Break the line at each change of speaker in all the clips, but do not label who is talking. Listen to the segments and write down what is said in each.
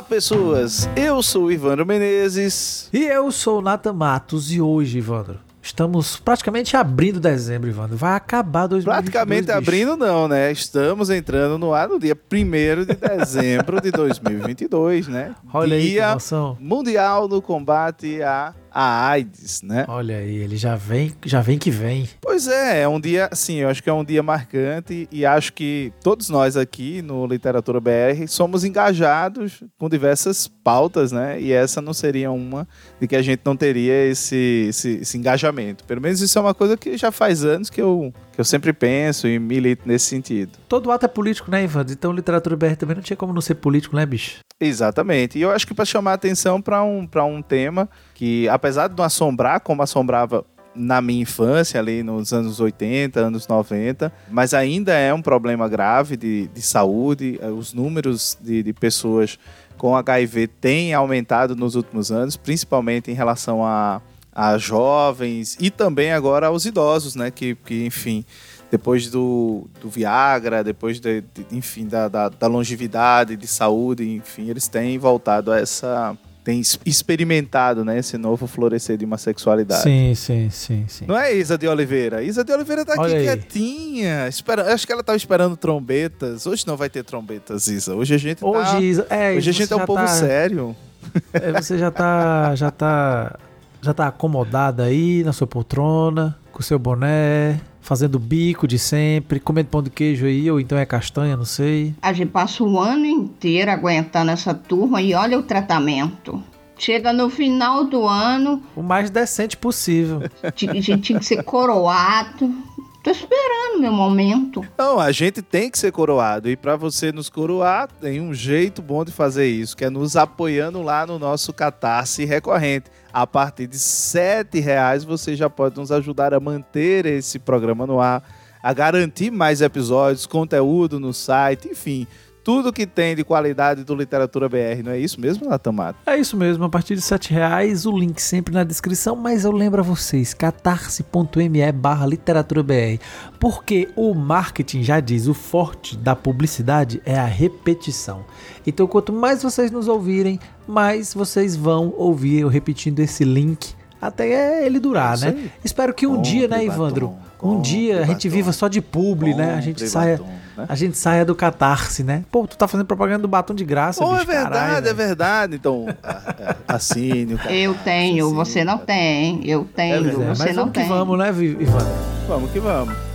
Olá, pessoas! Eu sou o Ivandro Menezes.
E eu sou o Nathan Matos e hoje, Ivandro, estamos praticamente abrindo dezembro, Ivandro. Vai acabar 2022,
Praticamente
bicho.
abrindo, não, né? Estamos entrando no ar no dia 1 de dezembro de 2022, né?
Olha aí
dia
emoção.
Mundial no Combate à, à AIDS, né?
Olha aí, ele já vem, já vem que vem.
Pois é, é um dia, assim, eu acho que é um dia marcante e acho que todos nós aqui no Literatura BR somos engajados com diversas pautas, né? E essa não seria uma de que a gente não teria esse, esse, esse engajamento. Pelo menos isso é uma coisa que já faz anos que eu, que eu sempre penso e milito nesse sentido.
Todo ato é político, né, Ivandro? Então literatura BR também não tinha como não ser político, né, bicho?
Exatamente. E eu acho que para chamar atenção para um, um tema que, apesar de não assombrar como assombrava na minha infância, ali nos anos 80, anos 90, mas ainda é um problema grave de, de saúde. Eh, Os números de, de pessoas com HIV têm aumentado nos últimos anos, principalmente em relação a, a jovens e também agora aos idosos, né? Que, que enfim, depois do, do Viagra, depois de, de- enfim, da, da, da longevidade, de saúde, enfim, eles têm voltado a essa. têm experimentado né, esse novo florescer de uma sexualidade.
Sim, sim, sim, sim.
Não é Isa de Oliveira? Isa de Oliveira tá aqui
aí.
quietinha. Espera, acho que ela tava esperando trombetas. Hoje não vai ter trombetas, Isa. Hoje a gente tá.
Hoje, é,
hoje a gente é um povo
tá-
sério.
é, você já tá, já tá, já tá acomodada aí na sua poltrona, com seu boné, fazendo bico de sempre, comendo pão de queijo aí, ou então é castanha, não sei.
A gente passa o ano inteiro aguentando essa turma e olha o tratamento. Chega no final do ano,
O mais decente possível.
a gente tinha que ser coroado. Tô esperando meu momento.
Não, a gente tem que ser coroado. E para você nos coroar, tem um jeito bom de fazer isso, que é nos apoiando lá no nosso Catarse recorrente. A partir de 7 reais você já pode nos ajudar a manter esse programa no ar, a garantir mais episódios, conteúdo no site, enfim, tudo que tem de qualidade do Literatura BR. Não é isso mesmo, Natamato?
É isso mesmo, a partir de 7 reais, o link sempre na descrição, mas eu lembro a vocês, catarse.me barra literaturaBR, porque o marketing já diz, o forte da publicidade é a repetição. Então quanto mais vocês nos ouvirem, mais vocês vão ouvir eu repetindo esse link até ele durar,
É isso
né?
aí.
Espero que um
Compre
dia, né,
batom,
Ivandro? Um
compre
dia a gente
batom.
viva só de publi, né? A gente saia,
batom, né?
a gente saia do catarse, né? Pô, tu tá fazendo propaganda do batom de graça,
Oh, é
bicho,
verdade,
caralho,
é verdade. Então, assine o Catarse,
Eu tenho,
assine
você não tem. Eu tenho,
verdade.
É,
você
mas
não
vamos
tem.
que vamos, né, Ivandro?
Vamos que vamos.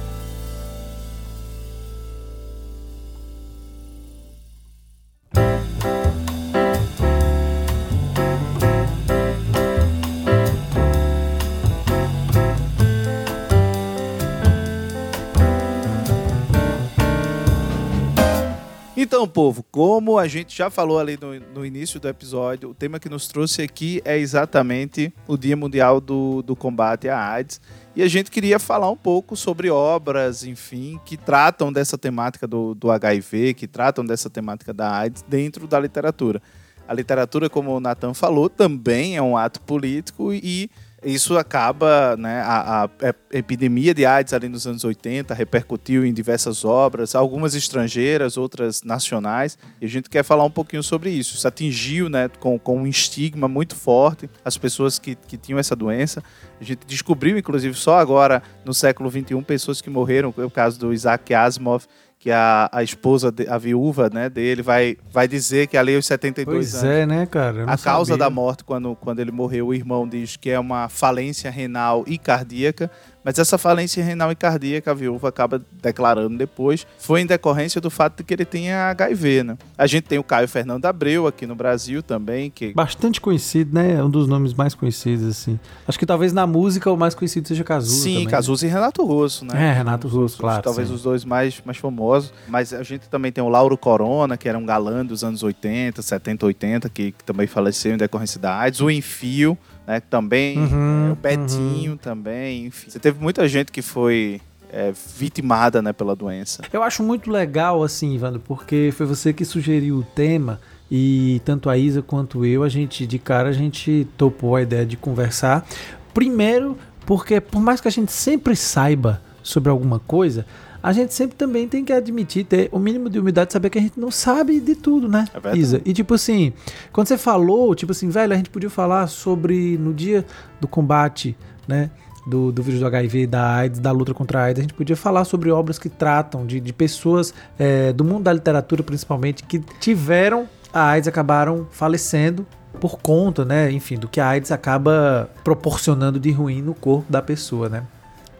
Então, povo, como a gente já falou ali no, no início do episódio, o tema que nos trouxe aqui é exatamente o Dia Mundial do, do Combate à AIDS. E a gente queria falar um pouco sobre obras, enfim, que tratam dessa temática do, do HIV, que tratam dessa temática da AIDS dentro da literatura. A literatura, como o Nathan falou, também é um ato político e isso acaba, né, a, a epidemia de AIDS ali nos anos 80 repercutiu em diversas obras, algumas estrangeiras, outras nacionais, e a gente quer falar um pouquinho sobre isso. Isso atingiu, né, com, com um estigma muito forte as pessoas que, que tinham essa doença. A gente descobriu, inclusive, só agora, no século XXI, pessoas que morreram, é o caso do Isaac Asimov, que a, a esposa, de- a viúva né, dele, vai, vai dizer que ali aos 72
Pois
anos
é, né, cara?
A causa
sabia.
da morte, quando, quando ele morreu, o irmão diz que é uma falência renal e cardíaca, Mas essa falência renal e cardíaca, a viúva acaba declarando depois, foi em decorrência do fato de que ele tinha HIV, né? A gente tem o Caio Fernando Abreu aqui no Brasil também, que...
Bastante conhecido, né? Um dos nomes mais conhecidos, assim. Acho que talvez na música o mais conhecido seja Cazuza
Sim,
também,
Cazuza né? e Renato Russo, né?
É, Renato Russo, claro.
Talvez
sim.
os dois mais, mais famosos. Mas a gente também tem o Lauro Corona, que era um galã dos anos 80, 70, 80, que, que também faleceu em decorrência da AIDS. O Enfio, né? Também.
Uhum,
é, o Betinho
uhum.
também. Enfim. Você teve muita gente que foi é, vitimada né, pela doença.
Eu acho muito legal, assim, Ivandro, porque foi você que sugeriu o tema e tanto a Isa quanto eu, a gente, de cara, a gente topou a ideia de conversar. Primeiro, porque por mais que a gente sempre saiba sobre alguma coisa, a gente sempre também tem que admitir, ter o mínimo de humildade, saber que a gente não sabe de tudo, né,
É verdade.
Isa? E tipo assim, quando você falou, tipo assim, velho, a gente podia falar sobre no dia do combate, né? Do, do vírus do HIV, da AIDS, da luta contra a AIDS, a gente podia falar sobre obras que tratam de, de pessoas é, do mundo da literatura, principalmente, que tiveram a AIDS, acabaram falecendo por conta, né? Enfim, do que a AIDS acaba proporcionando de ruim no corpo da pessoa, né?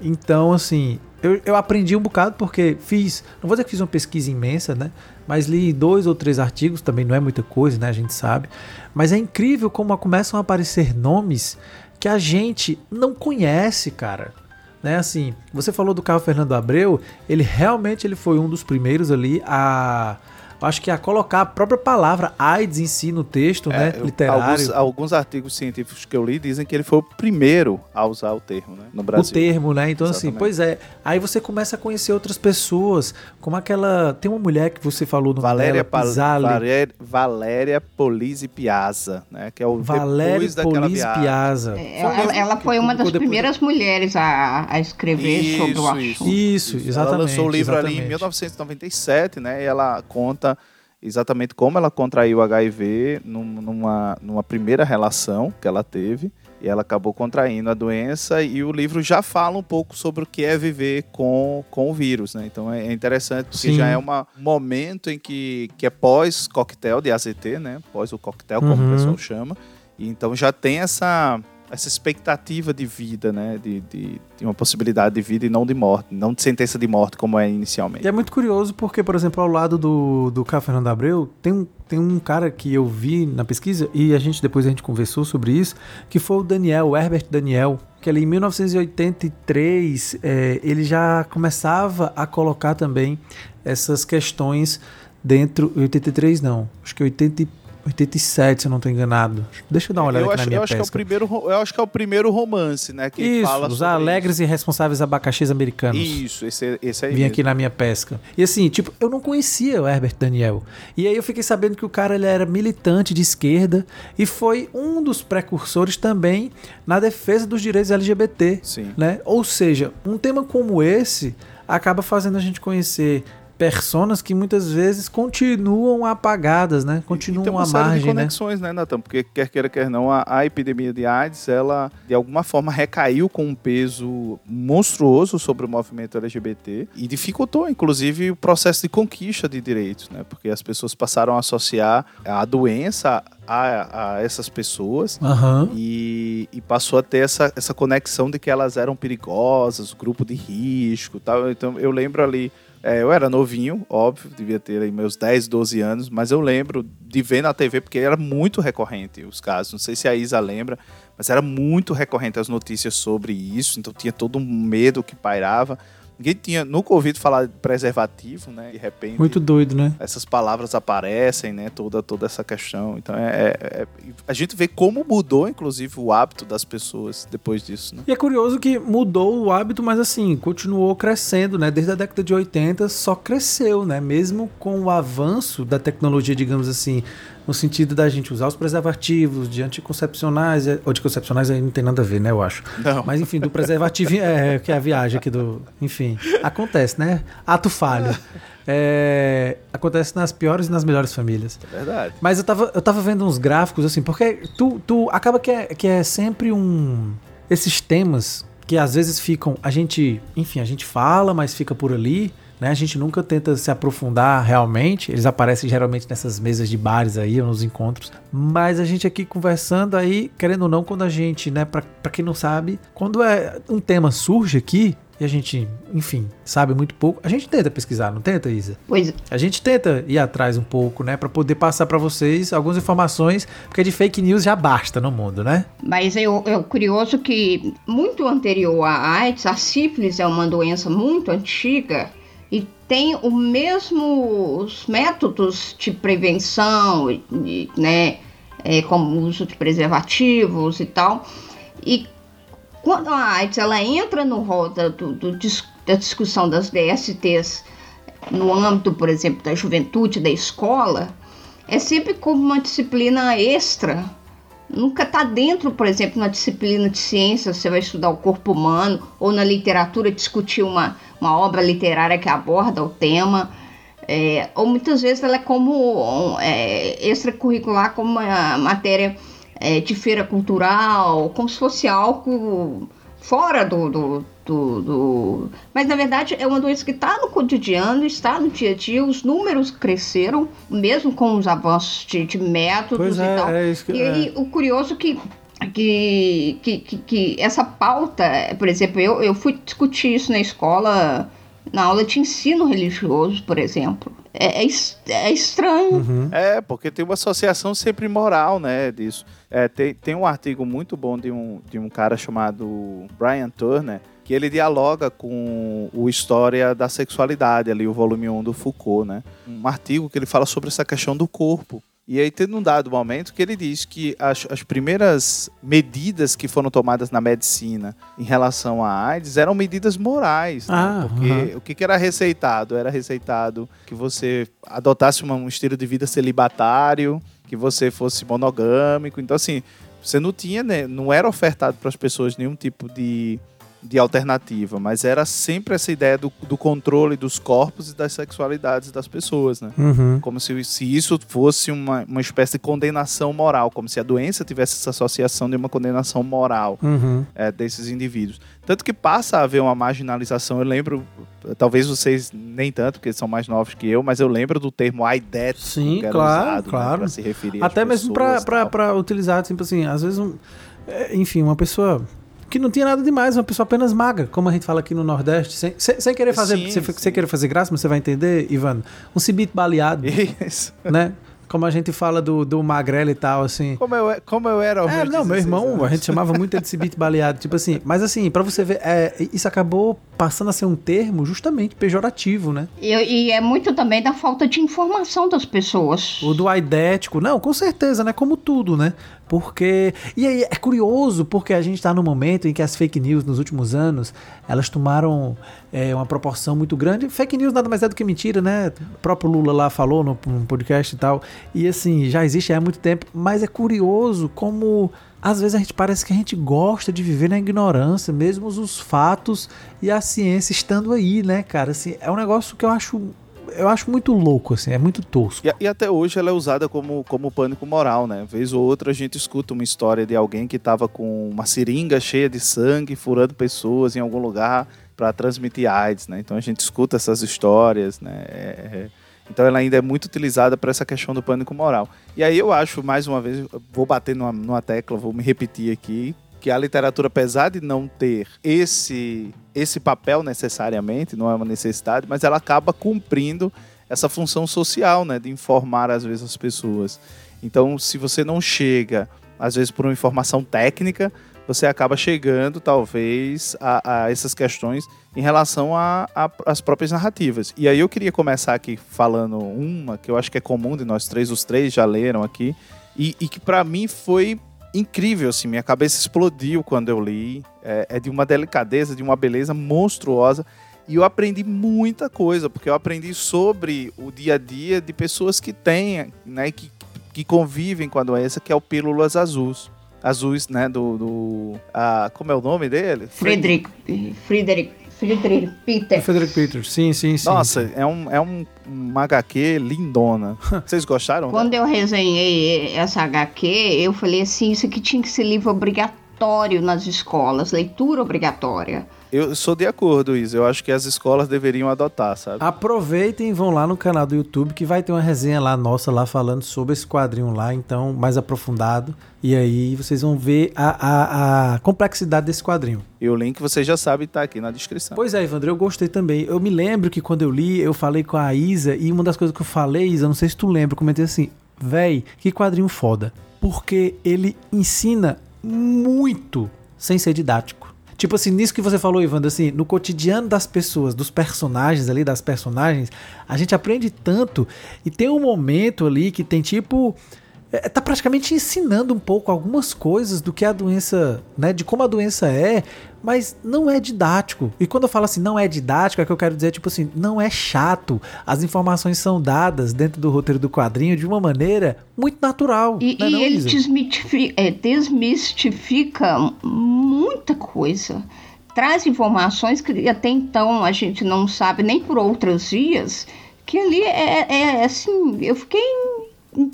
Então, assim, eu, eu aprendi um bocado porque fiz, não vou dizer que fiz uma pesquisa imensa, né? Mas li dois ou três artigos, também não é muita coisa, né? A gente sabe. Mas é incrível como começam a aparecer nomes que a gente não conhece, cara. Né, assim, você falou do Carlos Fernando Abreu, ele realmente ele foi um dos primeiros ali a acho que a colocar a própria palavra AIDS em si no texto, né,
É, eu-
literário.
Alguns, alguns artigos científicos que eu li dizem que ele foi o primeiro a usar o termo né, no
o
Brasil.
termo, né? Então, assim,
Exatamente.
pois é. Aí você começa a conhecer outras pessoas, como aquela. Tem uma mulher que você falou no
Valéria,
dela.
Valéria, Valéria Piazza, né? Que é o
Valéria Polise
viagem.
Piazza.
É, Ela, ela foi uma das
depois-
primeiras mulheres a, a escrever sobre o
Isso,
assunto.
Isso,
Ela
exatamente.
lançou o livro ali em
exatamente.
1997, né? E ela conta exatamente como ela contraiu HIV num- numa, numa primeira relação que ela teve. E ela acabou contraindo a doença e o livro já fala um pouco sobre o que é viver com, com o vírus, né? Então é interessante porque
Sim.
já é um momento em que, que é pós-coquetel de AZT, né? Pós o coquetel, como
Uhum.
o pessoal chama. E então já tem essa, essa expectativa de vida, né? De, de, de uma possibilidade de vida e não de morte, não de sentença de morte como é inicialmente.
E é muito curioso porque, por exemplo, ao lado do, do Carlos Fernando Abreu, tem um, tem um cara que eu vi na pesquisa, e a gente depois a gente conversou sobre isso, que foi o Daniel, o Herbert Daniel, que ali em 1983 é, ele já começava a colocar também essas questões dentro. 83 não, acho que 80, 87, se eu não estou enganado. Deixa eu dar uma olhada
eu
aqui
acho,
na minha
eu acho que é o
pesca.
primeiro, ro- eu acho que é o primeiro romance, né? Que
Isso,
fala
os alegres e responsáveis abacaxis americanos.
Isso, esse, esse aí.
Vim
mesmo.
aqui na minha pesca. E assim, tipo, eu não conhecia o Herbert Daniel. E aí eu fiquei sabendo que o cara ele era militante de esquerda e foi um dos precursores também na defesa dos direitos LGBT,
Sim.
né? Ou seja, um tema como esse acaba fazendo a gente conhecer personas que muitas vezes continuam apagadas, né?
E tem
Continuam
uma
à
série de
margem, né?
conexões, né, Natan? Porque quer queira, quer não, a, a epidemia de AIDS, ela de alguma forma recaiu com um peso monstruoso sobre o movimento LGBT e dificultou, inclusive, o processo de conquista de direitos, né? Porque as pessoas passaram a associar a doença a, a essas pessoas
Aham.
e, e passou a ter essa, essa conexão de que elas eram perigosas, grupo de risco tal. Então eu lembro ali, é, eu era novinho, óbvio, devia ter aí meus 10, 12 anos, mas eu lembro de ver na TV, porque era muito recorrente os casos. Não sei se a Isa lembra, mas era muito recorrente as notícias sobre isso, então tinha todo um medo que pairava. Ninguém tinha nunca ouvido falar de preservativo, né? De repente
Muito doido, né?
essas palavras aparecem, né? Toda, toda essa questão. Então é, é- é- a gente vê como mudou, inclusive, o hábito das pessoas depois disso, né?
E é curioso que mudou o hábito, mas assim, continuou crescendo, né? Desde a década de 80 só cresceu, né? Mesmo com o avanço da tecnologia, digamos assim, no sentido da gente usar os preservativos de anticoncepcionais, é- ou anticoncepcionais aí não tem nada a ver, né? Eu acho.
Não.
Mas enfim, do preservativo, é, que é a viagem aqui do. Enfim, acontece, né? Ato falho. É, acontece nas piores e nas melhores famílias.
É verdade.
Mas eu tava, eu tava vendo uns gráficos, assim, porque tu, tu acaba que é, que é sempre um. Esses temas que às vezes ficam. A gente. Enfim, a gente fala, mas fica por ali. Né? A gente nunca tenta se aprofundar realmente. Eles aparecem geralmente nessas mesas de bares aí, ou nos encontros. Mas a gente aqui conversando aí, querendo ou não, quando a gente, né, pra, pra quem não sabe, quando é um tema surge aqui, e a gente, enfim, sabe muito pouco, a gente tenta pesquisar, não tenta, Isa?
Pois
A gente tenta ir atrás um pouco, né, Pra poder passar pra vocês algumas informações, porque de fake news já basta no mundo, né?
Mas é, é o curioso que, muito anterior à AIDS, a sífilis é uma doença muito antiga e tem os mesmos métodos de prevenção, e- né, é, como o uso de preservativos e tal. E quando a AIDS ela entra no rol da, do- do da discussão das DSTs no âmbito, por exemplo, da juventude, da escola, é sempre como uma disciplina extra nunca está dentro, por exemplo, na disciplina de ciências, você vai estudar o corpo humano, ou na literatura discutir uma, uma obra literária que aborda o tema. É, ou muitas vezes ela é como é, extracurricular, como uma matéria é, de feira cultural, como se fosse algo fora do, do, do, do- Mas na verdade é uma doença que está no cotidiano, está no dia a dia, os números cresceram, mesmo com os avanços de, de métodos
Pois
e
é,
tal.
é isso que-
E aí, o curioso que, que, que, que, que essa pauta, por exemplo, eu, eu fui discutir isso na escola, na aula de ensino religioso, por exemplo. É, é, é estranho.
Uhum.
É, porque tem uma associação sempre moral, né, disso. É, tem, tem um artigo muito bom de um, de um cara chamado Brian Turner, que ele dialoga com o História da Sexualidade, ali, o volume 1 do Foucault, né? Um artigo que ele fala sobre essa questão do corpo. E aí tem um dado momento que ele diz que as, as primeiras medidas que foram tomadas na medicina em relação à AIDS eram medidas morais. né?
Ah,
Porque
aham.
o que, que era receitado? Era receitado que você adotasse uma- um estilo de vida celibatário, que você fosse monogâmico. Então, assim, você não tinha, né, não era ofertado para as pessoas nenhum tipo de, de alternativa, mas era sempre essa ideia do, do controle dos corpos e das sexualidades das pessoas, né?
Uhum.
Como se, se isso fosse uma, uma espécie de condenação moral, como se a doença tivesse essa associação de uma condenação moral
Uhum.
é, desses indivíduos. Tanto que passa a haver uma marginalização. Eu lembro, talvez vocês nem tanto, porque são mais novos que eu, mas eu lembro do termo aidético
Sim,
que era
claro,
usado, né,
claro.
pra se referir
Até mesmo pra utilizar, tipo assim, às vezes, um, é, enfim, uma pessoa que não tinha nada demais, uma pessoa apenas magra, como a gente fala aqui no Nordeste, sem, sem, sem querer fazer,
Sim,
sem,
sim.
sem querer fazer graça, mas você vai entender, Ivan, um cibito baleado,
Isso.
né? Como a gente fala do, do magrelo e tal, assim.
Como eu, como eu era
É, não, meu
16
irmão,
anos.
a gente chamava muito ele de cibite baleado, tipo assim. Mas assim, pra você ver, é, isso acabou passando a ser um termo justamente pejorativo, né?
E, e é muito também da falta de informação das pessoas.
O do aidético, não, com certeza, né? Como tudo, né? Porque. E aí é curioso, porque a gente tá num momento em que as fake news nos últimos anos elas tomaram é, uma proporção muito grande. Fake news nada mais é do que mentira, né? O próprio Lula lá falou no, no podcast e tal. E assim, já existe há muito tempo, mas é curioso como. Às vezes a gente parece que a gente gosta de viver na ignorância, mesmo os fatos e a ciência estando aí, né, cara? Assim, é um negócio que eu acho eu acho muito louco, assim, é muito tosco.
E, e até hoje ela é usada como, como pânico moral, né? Vez ou outra a gente escuta uma história de alguém que estava com uma seringa cheia de sangue, furando pessoas em algum lugar para transmitir AIDS, né? Então a gente escuta essas histórias, né? É- é- então ela ainda é muito utilizada para essa questão do pânico moral. E aí eu acho, mais uma vez, vou bater numa, numa tecla, vou me repetir aqui, que a literatura, apesar de não ter esse, esse papel necessariamente, não é uma necessidade, mas ela acaba cumprindo essa função social, né, de informar às vezes as pessoas. Então, se você não chega, às vezes por uma informação técnica, você acaba chegando, talvez, a, a essas questões em relação às próprias narrativas. E aí eu queria começar aqui falando uma que eu acho que é comum de nós três, os três já leram aqui, e, e que para mim foi incrível, assim, minha cabeça explodiu quando eu li. É, é de uma delicadeza, de uma beleza monstruosa. E eu aprendi muita coisa, porque eu aprendi sobre o dia a dia de pessoas que têm, né, que, que convivem com a doença, que é o Pílulas Azuis. Azuis, né, do... do ah, como é o nome dele?
Friedrich, Friedrich, Friedrich Peter.
Frederick Peters, sim, sim, sim.
Nossa, é um, é um, um HQ lindona. Vocês gostaram?
Quando eu resenhei essa HQ, eu falei assim, isso aqui tinha que ser livro obrigatório nas escolas, leitura obrigatória.
Eu sou de acordo, Isa. Eu acho que as escolas deveriam adotar, sabe?
Aproveitem e vão lá no canal do YouTube que vai ter uma resenha lá nossa lá falando sobre esse quadrinho lá, então mais aprofundado. E aí vocês vão ver a, a, a complexidade desse quadrinho.
E o link você já sabe tá aqui na descrição.
Pois é, Evandro, eu gostei também. Eu me lembro que quando eu li, eu falei com a Isa e uma das coisas que eu falei, Isa, não sei se tu lembra, eu comentei assim, véi, que quadrinho foda. Porque ele ensina muito sem ser didático. Tipo assim, nisso que você falou, Ivandro, assim, no cotidiano das pessoas, dos personagens ali, das personagens, a gente aprende tanto e tem um momento ali que tem tipo é, tá praticamente ensinando um pouco algumas coisas do que a doença, né, de como a doença é, mas não é didático. E quando eu falo assim, não é didático, é que eu quero dizer, tipo assim, não é chato. As informações são dadas dentro do roteiro do quadrinho de uma maneira muito natural.
E,
é
e
não,
ele desmistifica, é, desmistifica muita coisa. Traz informações que até então a gente não sabe nem por outras vias, que ali é, é assim, eu fiquei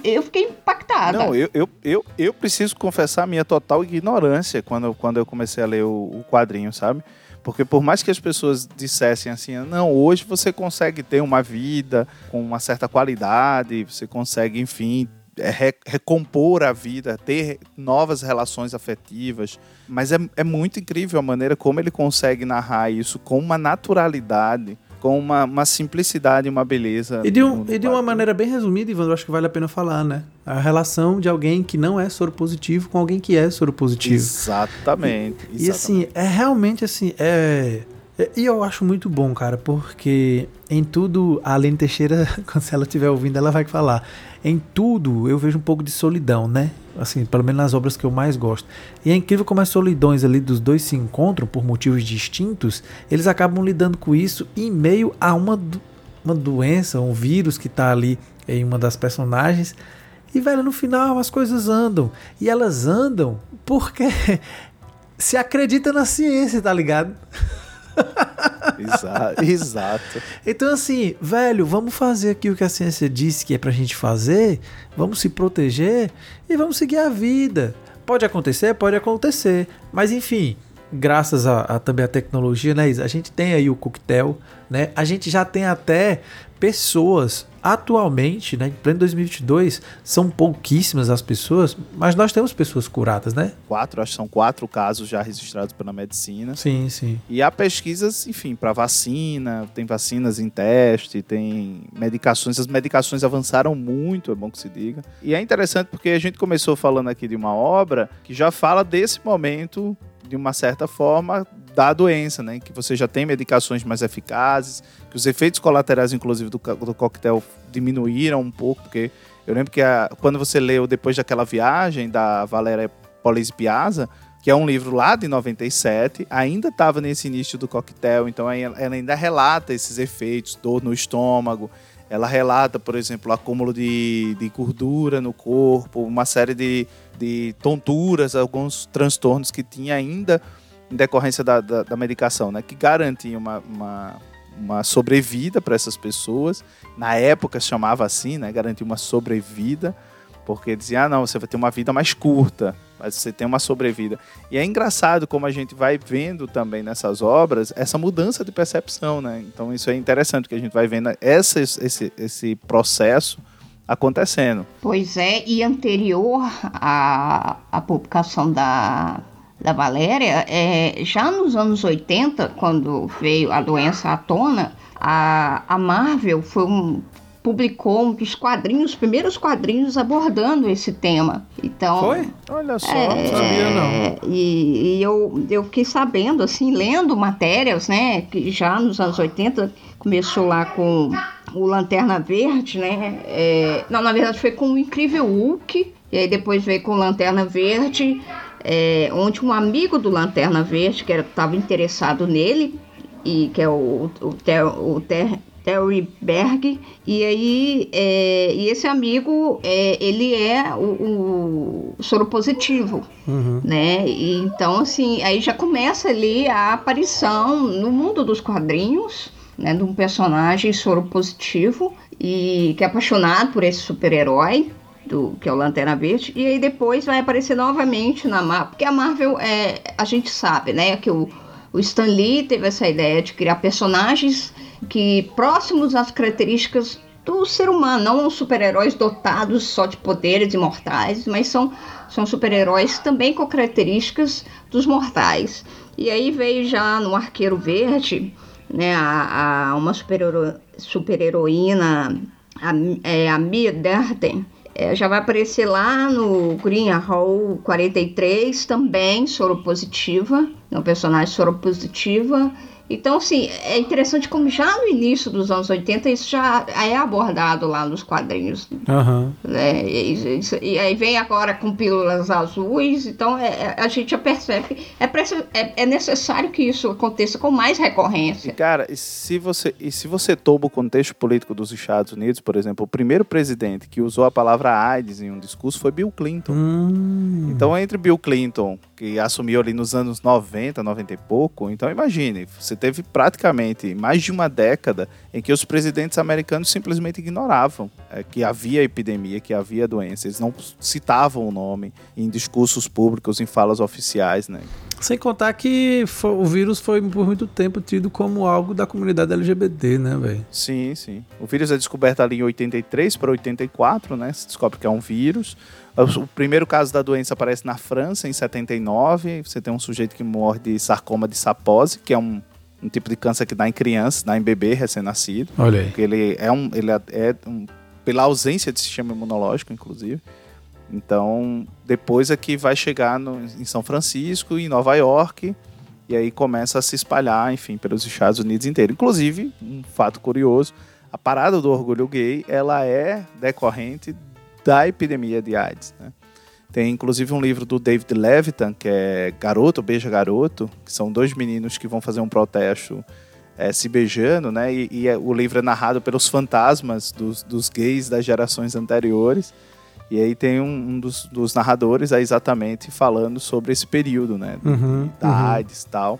eu fiquei impactada.
Não, eu, eu, eu, eu preciso confessar a minha total ignorância quando, quando eu comecei a ler o, o quadrinho, sabe? Porque por mais que as pessoas dissessem assim, não, hoje você consegue ter uma vida com uma certa qualidade, você consegue, enfim, é, re- recompor a vida, ter novas relações afetivas. Mas é, é muito incrível a maneira como ele consegue narrar isso com uma naturalidade, com uma, uma simplicidade e uma beleza.
E de, um- e de uma maneira bem resumida, Ivan, eu acho que vale a pena falar, né? A relação de alguém que não é soro positivo com alguém que é soro positivo.
Exatamente.
E assim, é realmente assim, é. É- E eu acho muito bom, cara, porque em tudo, a Aline Teixeira, quando ela estiver ouvindo, ela vai falar. Em tudo eu vejo um pouco de solidão, né? Assim, pelo menos nas obras que eu mais gosto. E é incrível como as solidões ali dos dois se encontram por motivos distintos, eles acabam lidando com isso em meio a uma, uma doença, um vírus que tá ali em uma das personagens. E, velho, no final as coisas andam. E elas andam porque se acredita na ciência, tá ligado?
Exa- Exato.
Então, assim, velho, vamos fazer aqui o que a ciência disse que é pra gente fazer, vamos se proteger e vamos seguir a vida. Pode acontecer? Pode acontecer. Mas, enfim, graças a, a também a tecnologia, né? A gente tem aí o coquetel, né? A gente já tem até pessoas atualmente, né, em pleno 2022, são pouquíssimas as pessoas, mas nós temos pessoas curadas, né?
Quatro, acho que são quatro casos já registrados pela medicina.
Sim, sim.
E há pesquisas, enfim, para vacina, tem vacinas em teste, tem medicações. As medicações avançaram muito, é bom que se diga. E é interessante porque a gente começou falando aqui de uma obra que já fala desse momento, de uma certa forma, da doença, né? Que você já tem medicações mais eficazes, que os efeitos colaterais, inclusive, do, do coquetel diminuíram um pouco, porque eu lembro que a- quando você leu depois daquela viagem da Valéria Polese Piazza, que é um livro lá de 97, ainda estava nesse início do coquetel, então ela ainda relata esses efeitos, dor no estômago, ela relata, por exemplo, acúmulo de, de gordura no corpo, uma série de, de tonturas, alguns transtornos que tinha ainda em decorrência da, da, da medicação, né, que garantia uma, uma, uma sobrevida para essas pessoas. Na época chamava assim, né, garantia uma sobrevida, porque dizia, ah, não, você vai ter uma vida mais curta, mas você tem uma sobrevida. E é engraçado como a gente vai vendo também nessas obras essa mudança de percepção, né? Então isso é interessante, que a gente vai vendo essa, esse, esse processo acontecendo.
Pois é, e anterior à, à publicação da, da Valéria, é, já nos anos 80, quando veio a doença à tona, a, a Marvel foi um, publicou um dos quadrinhos, os primeiros quadrinhos abordando esse tema. Então,
Foi?
Olha só,
É,
não sabia, não.
E, e eu, eu fiquei sabendo, assim, lendo matérias, né? Que já nos anos 80 começou lá com o Lanterna Verde, né? é, não, na verdade foi com o Incrível Hulk, e aí depois veio com o Lanterna Verde, é, onde um amigo do Lanterna Verde, que estava interessado nele, e que é o, o, Ter, o Ter, Terry Berg, e aí é, e esse amigo é, ele é o, o soro positivo,
Uhum.
né? E então assim aí já começa ali a aparição no mundo dos quadrinhos, né, de um personagem soro positivo e que é apaixonado por esse super-herói do que é o Lanterna Verde e aí depois vai aparecer novamente na Marvel, porque a Marvel é a gente sabe, né, que o o Stan Lee teve essa ideia de criar personagens que próximos às características do ser humano, não super-heróis dotados só de poderes imortais, mas são, são super-heróis também com características dos mortais. E aí veio já no Arqueiro Verde, né, a, a uma super-heroína, super a, é, a Mia Derten, é, já vai aparecer lá no Green Hall 43 também, soropositiva, é um personagem soropositiva. Então, assim, é interessante como já no início dos anos 80 isso já é abordado lá nos quadrinhos.
Uhum.
Né? E, e, e, aí vem agora com pílulas azuis, então é, é a gente já percebe é, é, é, necessário que isso aconteça com mais recorrência.
E, cara, e se você, e se você toma o contexto político dos Estados Unidos, por exemplo, o primeiro presidente que usou a palavra AIDS em um discurso foi Bill Clinton.
Hum.
Então, entre Bill Clinton, que assumiu ali nos anos 90, 90 e pouco, então imagine, você teve praticamente mais de uma década em que os presidentes americanos simplesmente ignoravam é, que havia epidemia, que havia doença. Eles não citavam o nome em discursos públicos, em falas oficiais, né?
Sem contar que foi, o vírus foi por muito tempo tido como algo da comunidade LGBT, né, velho?
Sim, sim. O vírus é descoberto ali em 83 para 84, né? Se descobre que é um vírus. O primeiro caso da doença aparece na França, em 79. Você tem um sujeito que morre de sarcoma de sapose, que é um um tipo de câncer que dá em criança, dá em bebê recém-nascido.
Olha aí.
Porque ele é um. Ele é, é um, pela ausência de sistema imunológico, inclusive. Então, depois é que vai chegar no, em São Francisco, em Nova York, e aí começa a se espalhar, enfim, pelos Estados Unidos inteiro. Inclusive, um fato curioso, a parada do orgulho gay, ela é decorrente da epidemia de AIDS, né? Tem inclusive um livro do David Levitan, que é Garoto, Beija Garoto, que são dois meninos que vão fazer um protesto é, se beijando, né? E, e é, o livro é narrado pelos fantasmas dos, dos, gays das gerações anteriores. E aí tem um, um dos, dos, narradores é exatamente falando sobre esse período, né?
Uhum,
da
uhum.
AIDS e tal.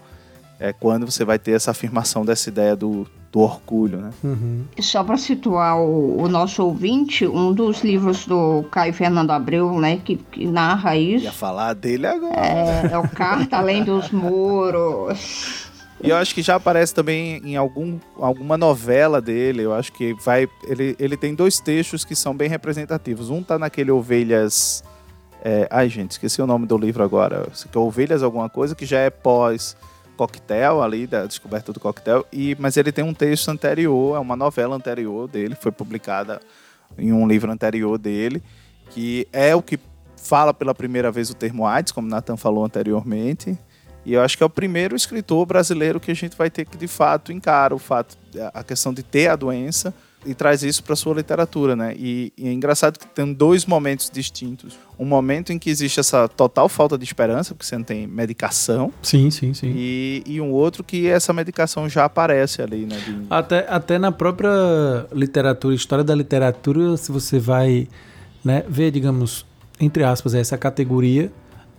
É quando você vai ter essa afirmação dessa ideia do, do orgulho, né?
Uhum.
Só para situar o, o, nosso ouvinte, um dos livros do Caio Fernando Abreu, né, que, que narra isso.
Ia falar dele agora.
É, é o Carta Além dos Muros.
E eu acho que já aparece também em algum, alguma novela dele. Eu acho que vai. Ele, ele tem dois textos que são bem representativos. Um tá naquele Ovelhas. É, ai, gente, esqueci o nome do livro agora. Que é Ovelhas Alguma Coisa, que já é pós coquetel ali, da descoberta do coquetel, e, mas ele tem um texto anterior, é uma novela anterior dele, foi publicada em um livro anterior dele, que é o que fala pela primeira vez o termo AIDS, como Nathan falou anteriormente, e eu acho que é o primeiro escritor brasileiro que a gente vai ter que de fato encara o fato, a questão de ter a doença e traz isso para sua literatura, né? E, e, é engraçado que tem dois momentos distintos. Um momento em que existe essa total falta de esperança, porque você não tem medicação.
Sim, sim, sim.
E, e um outro que essa medicação já aparece ali, né? De...
Até, até na própria literatura, história da literatura, se você vai né, ver, digamos, entre aspas, essa categoria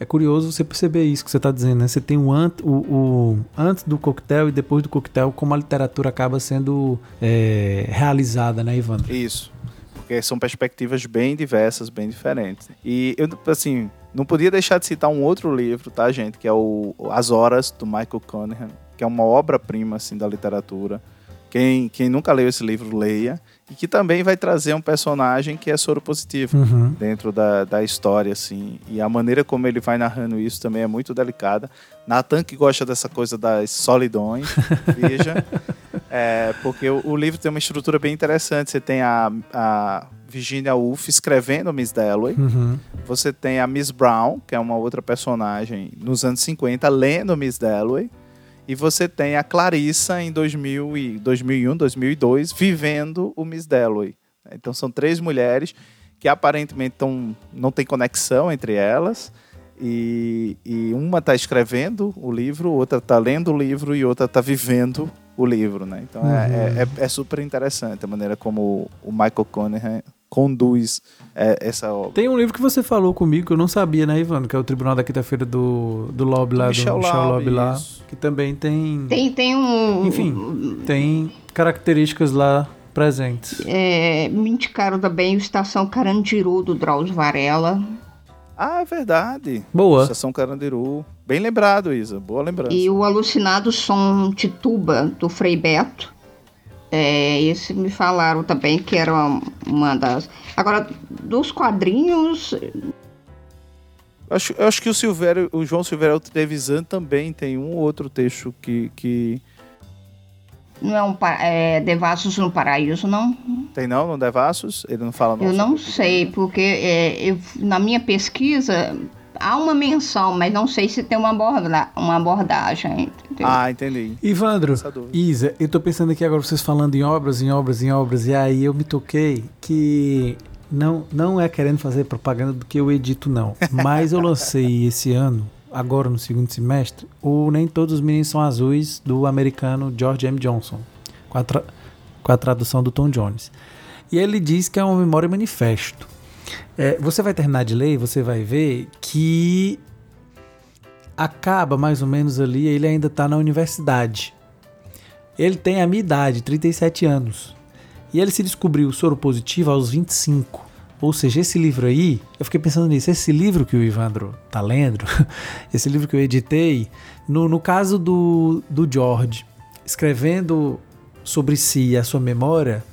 é curioso você perceber isso que você está dizendo, né? Você tem o, ant, o, o, antes do coquetel e depois do coquetel, como a literatura acaba sendo é, realizada, né, Ivan?
Isso. Porque são perspectivas bem diversas, bem diferentes. E eu, assim, não podia deixar de citar um outro livro, tá, gente? Que é o As Horas, do Michael Cunningham, que é uma obra-prima, assim, da literatura. Quem, quem nunca leu esse livro, leia e que também vai trazer um personagem que é soropositivo
uhum.
dentro da, da história, assim. E a maneira como ele vai narrando isso também é muito delicada. Nathan que gosta dessa coisa das solidões, veja. É, porque o, o, livro tem uma estrutura bem interessante. Você tem a, a Virginia Woolf escrevendo Miss Dalloway.
Uhum.
Você tem a Miss Brown, que é uma outra personagem nos anos 50, lendo Miss Dalloway. E você tem a Clarissa em 2000 e 2001, 2002, vivendo o Miss Dalloway. Então são três mulheres que aparentemente tão, não tem conexão entre elas. E, e uma está escrevendo o livro, outra está lendo o livro e outra está vivendo o livro, né? Então é, uhum. é, é, é, super interessante a maneira como o Michael Conner conduz é, essa obra.
Tem um livro que você falou comigo que eu não sabia, né, Ivan? Que é o Tribunal da Quinta-feira do, do Lobby lá,
Michel
do Michel
Lobby,
lá, que também tem...
Tem, tem um...
Enfim, tem características lá presentes.
É, me indicaram também o Estação Carandiru, do Drauzio Varela.
Ah, é verdade.
Boa.
Estação Carandiru. Bem lembrado, Isa. Boa lembrança.
E o Alucinado Som Tituba, do Frei Beto. É, esse me falaram também que era uma, uma das. Agora, dos quadrinhos,
Acho, eu acho que o Silvério, o João Silvério Trevisan também tem um ou outro texto que, que.
Não é um é, Devassos no Paraíso, não?
Tem não, no Devassos? Ele não fala
Eu não sei, porque é, eu- na minha pesquisa há uma menção, mas não sei se tem uma, aborda, uma abordagem. entendeu?
Ah, entendi.
Ivandro. Isa, eu tô pensando aqui agora vocês falando em obras, em obras, em obras, e aí eu me toquei que não, não é querendo fazer propaganda do que eu edito, não. Mas eu lancei esse ano, agora no segundo semestre, o Nem Todos os Meninos São Azuis, do americano George M. Johnson, com a, tra- com a tradução do Tom Jones. E ele diz que é uma memória manifesto. É, você vai terminar de ler, você vai ver que acaba mais ou menos ali, ele ainda está na universidade. Ele tem a minha idade, 37 anos. E ele se descobriu soro positivo aos 25. Ou seja, esse livro aí, eu fiquei pensando nisso, esse livro que o Ivandro tá lendo, esse livro que eu editei, no, no caso do, do George, escrevendo sobre si e a sua memória,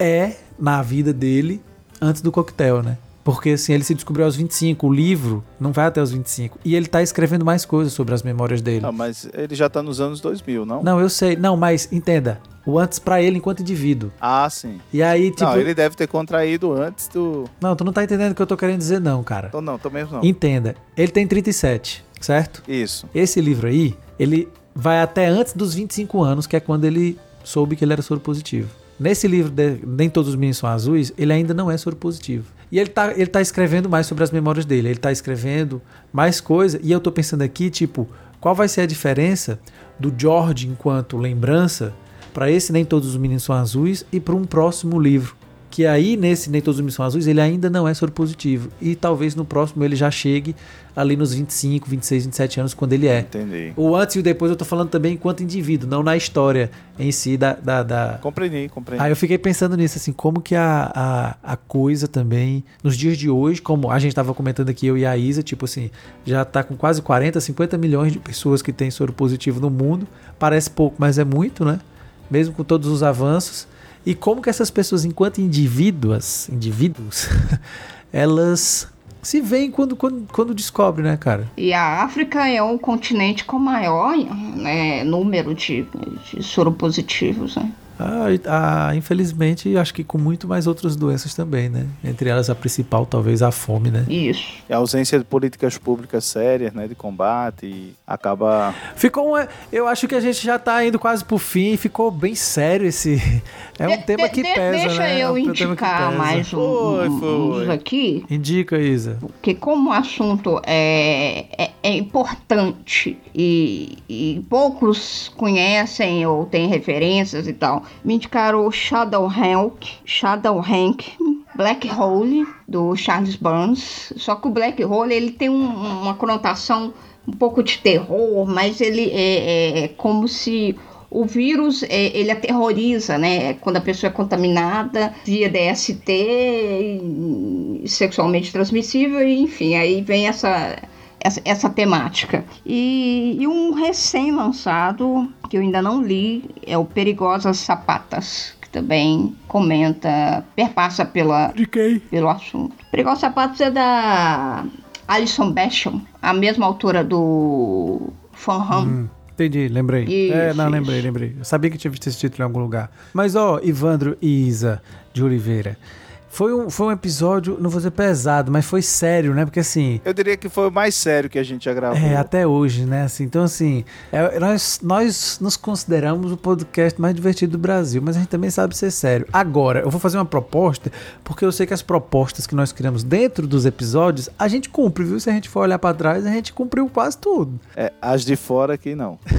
é na vida dele antes do coquetel, né? Porque assim, ele se descobriu aos 25, o livro não vai até os 25. E ele tá escrevendo mais coisas sobre as memórias dele.
Não, mas ele já tá nos anos 2000, não?
Não, eu sei. Não, mas entenda. O antes pra ele enquanto indivíduo.
Ah, sim.
E aí, tipo.
Não, ele deve ter contraído antes do.
Não, tu não tá entendendo o que eu tô querendo dizer, não, cara.
Então, não, tô mesmo não.
Entenda. Ele tem 37, certo?
Isso.
Esse livro aí, ele vai até antes dos 25 anos, que é quando ele soube que ele era soro positivo. Nesse livro, Nem Todos os Meninos São Azuis, ele ainda não é soro positivo. E ele tá, ele tá escrevendo mais sobre as memórias dele, ele tá escrevendo mais coisa, e eu tô pensando aqui, tipo, qual vai ser a diferença do George enquanto lembrança para esse Nem Todos os Meninos São Azuis e para um próximo livro. Que aí, nesse Nem Todos os Meninos São Azuis, ele ainda não é soro positivo. E talvez no próximo ele já chegue ali nos 25, 26, 27 anos, quando ele é.
Entendi.
O antes e o depois eu tô falando também enquanto indivíduo, não na história em si da. da, da-
Compreendi, compreendi.
Aí eu fiquei pensando nisso, assim, como que a, a, a coisa também, nos dias de hoje, como a gente tava comentando aqui, eu e a Isa, tipo assim, já tá com quase 40, 50 milhões de pessoas que têm soro positivo no mundo. Parece pouco, mas é muito, né? Mesmo com todos os avanços. E como que essas pessoas, enquanto indivíduas, indivíduos, elas se veem quando, quando, quando descobrem, né, cara?
E a África é o continente com maior né, número de, de soropositivos, né?
Ah, ah, infelizmente, acho que com muito mais outras doenças também, né? Entre elas a principal, talvez a fome, né?
Isso.
E a ausência de políticas públicas sérias, né, de combate, e acaba.
Ficou um, eu acho que a gente já tá indo quase pro fim, ficou bem sério esse. É um
De-
tema que
de-
pesa,
Deixa
né? É
eu
um tema que
indicar mais um,
Foi,
um-
foi.
uns aqui,
Indica, Isa.
porque como o assunto é, é, é importante e, e poucos conhecem ou têm referências e tal, me indicaram o Shadow Hank, Shadow Hank, Black Hole, do Charles Burns. Só que o Black Hole ele tem um- uma conotação um pouco de terror, mas ele é, é- é como se o vírus é, ele aterroriza, né? Quando a pessoa é contaminada via DST, sexualmente transmissível, enfim, aí vem essa essa, essa temática. E, e um recém-lançado, que eu ainda não li, é o Perigosas Sapatas, que também comenta, perpassa pela,
De quem?
pelo assunto. Perigosas Sapatos é da Alison Basham, a mesma autora do Fan Hum.
Hum, entendi, lembrei.
Isso,
é, não,
isso.
lembrei, lembrei. Eu sabia que tinha visto esse título em algum lugar. Mas, ó, Ivandro e Isa de Oliveira. Foi um, foi um episódio, não vou dizer pesado, mas foi sério, né? Porque assim.
Eu diria que foi o mais sério que a gente já gravou.
É, até hoje, né? Assim, então, assim, é, nós, nós nos consideramos o podcast mais divertido do Brasil, mas a gente também sabe ser sério. Agora, eu vou fazer uma proposta, porque eu sei que as propostas que nós criamos dentro dos episódios, a gente cumpre, viu? Se a gente for olhar pra trás, a gente cumpriu quase tudo.
É, as de fora aqui não.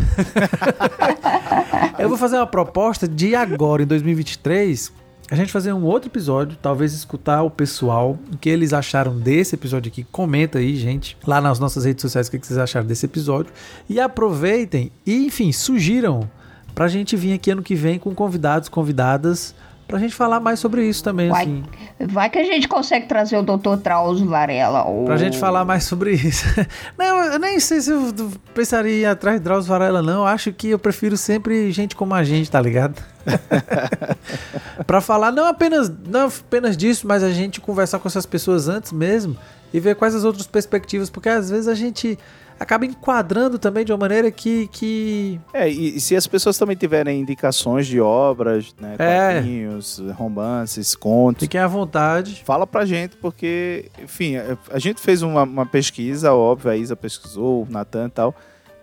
Eu vou fazer uma proposta de agora, em 2023, a gente fazer um outro episódio, talvez escutar o pessoal, o que eles acharam desse episódio aqui. Comenta aí, gente, lá nas nossas redes sociais, o que vocês acharam desse episódio. E aproveitem e, enfim, sugiram pra gente vir aqui ano que vem com convidados, convidadas pra gente falar mais sobre isso também,
Vai,
assim.
vai que a gente consegue trazer o Dr. Drauzio Varela. Ou...
Pra gente falar mais sobre isso. Não, eu nem sei se eu pensaria atrás de Drauzio Varela, não. Eu acho que eu prefiro sempre gente como a gente, tá ligado? pra falar não apenas, não apenas disso, mas a gente conversar com essas pessoas antes mesmo e ver quais as outras perspectivas, porque às vezes a gente acaba enquadrando também de uma maneira que. que...
É, e, e se as pessoas também tiverem indicações de obras, né?
É.
Quadrinhos, romances, contos.
Fiquem à vontade.
Fala pra gente, porque, enfim, a, a gente fez uma, uma pesquisa, óbvio, a Isa pesquisou, o Natan e tal,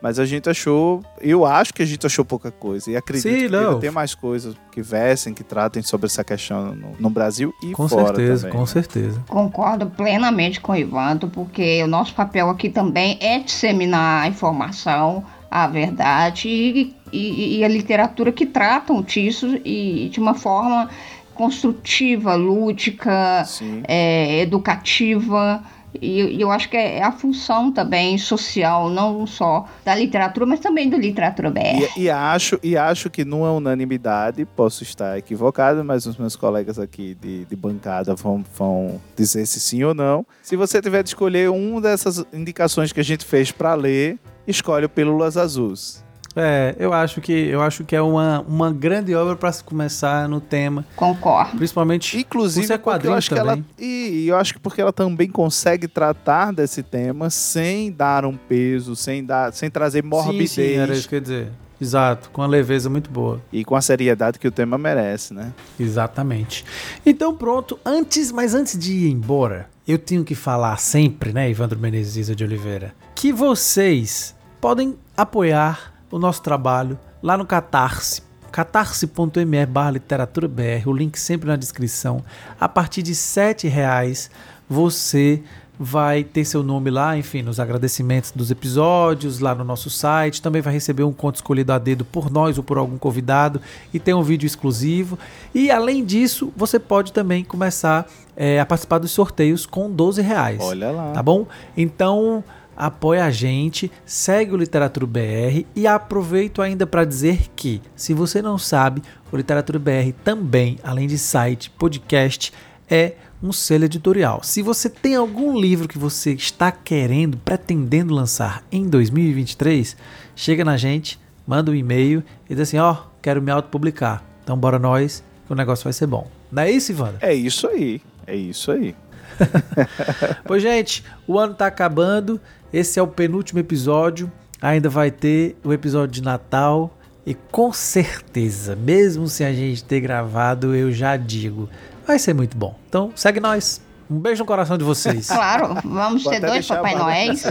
mas a gente achou, eu acho que a gente achou pouca coisa, e acredito
Sim,
que
não.
ter mais coisas que vessem, que tratem sobre essa questão no, no Brasil e
Com
fora
certeza,
também.
com certeza.
Concordo plenamente com o Ivando, porque o nosso papel aqui também é disseminar a informação, a verdade e, e- e a literatura que tratam disso e de uma forma construtiva, lúdica, é, educativa. E eu acho que é a função também social, não só da literatura, mas também do Literatura BR.
E, e acho, e acho que não é unanimidade, posso estar equivocado, mas os meus colegas aqui de, de bancada vão, vão dizer se sim ou não. Se você tiver de escolher uma dessas indicações que a gente fez para ler, escolhe o Pílulas Azuis.
É, eu acho que eu acho que é uma, uma grande obra pra se começar no tema,
Concordo.
principalmente
Inclusive,
Você é
porque eu
quadrinho
acho que ela,
também.
e, e eu acho que porque ela também consegue tratar desse tema sem dar um peso, sem dar, sem trazer morbidez
Sim, sim, era isso que eu ia dizer. Exato, com uma leveza muito boa.
e com a seriedade que o tema merece, né?
Exatamente. Então pronto, antes, mas antes de ir embora, eu tenho que falar sempre, né, Ivandro Menezes de Oliveira, que vocês podem apoiar o nosso trabalho lá no Catarse, catarse.me barra literatura BR, o link sempre na descrição. A partir de R$ reais você vai ter seu nome lá, enfim, nos agradecimentos dos episódios, lá no nosso site. Também vai receber um conto escolhido a dedo por nós ou por algum convidado e tem um vídeo exclusivo. E além disso, você pode também começar é, a participar dos sorteios com 12 reais.
Olha lá.
Tá bom? Então apoia a gente, segue o Literatura BR e aproveito ainda para dizer que, se você não sabe, o Literatura BR também, além de site, podcast, é um selo editorial. Se você tem algum livro que você está querendo, pretendendo lançar em 2023, chega na gente, manda um e-mail e diz assim: ó, quero me autopublicar. Então bora nós, que o negócio vai ser bom. Não é isso, Ivana?
É isso aí. É isso aí.
Pois, gente, o ano tá acabando. Esse é o penúltimo episódio. Ainda vai ter o episódio de Natal. E com certeza, mesmo sem a gente ter gravado, eu já digo, vai ser muito bom. Então, segue nós. Um beijo no coração de vocês.
Claro, vamos
Vou
ter dois Papai Noéis.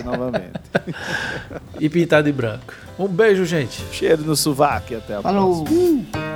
e pintado de branco. Um beijo, gente.
Cheiro no sovaco e até a
Falou.
próxima.